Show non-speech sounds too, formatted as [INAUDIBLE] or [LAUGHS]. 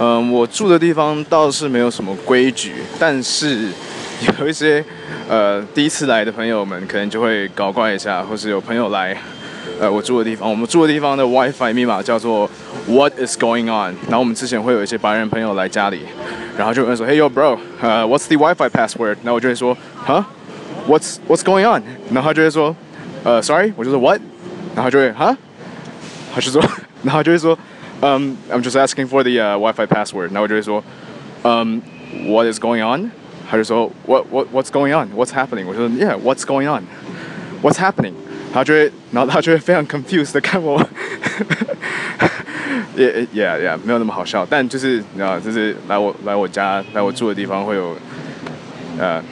嗯，我住的地方倒是没有什么规矩，但是有一些呃第一次来的朋友们可能就会搞怪一下，或是有朋友来呃我住的地方，我们住的地方的 WiFi 密码叫做 What is going on？然后我们之前会有一些白人朋友来家里，然后就问说，Hey yo bro，呃，What's the WiFi password？然后我就会说，Huh？What's What's going on？然后他就会说，呃，Sorry，我就说 What？然后就会哈，他就说，[LAUGHS] 然后就会说。Um, I'm just asking for the uh, Wi-Fi password. 然后我就会说，Um, what is going on？他就说，What What What's going on? What's happening？我就说，Yeah, What's going on? What's happening？他就会，然后他就会非常 [LAUGHS] confused 的看我。 [LAUGHS] yeah, yeah, yeah，没有那么好笑，但就是你知道，就是来我来我家来我住的地方会有，呃。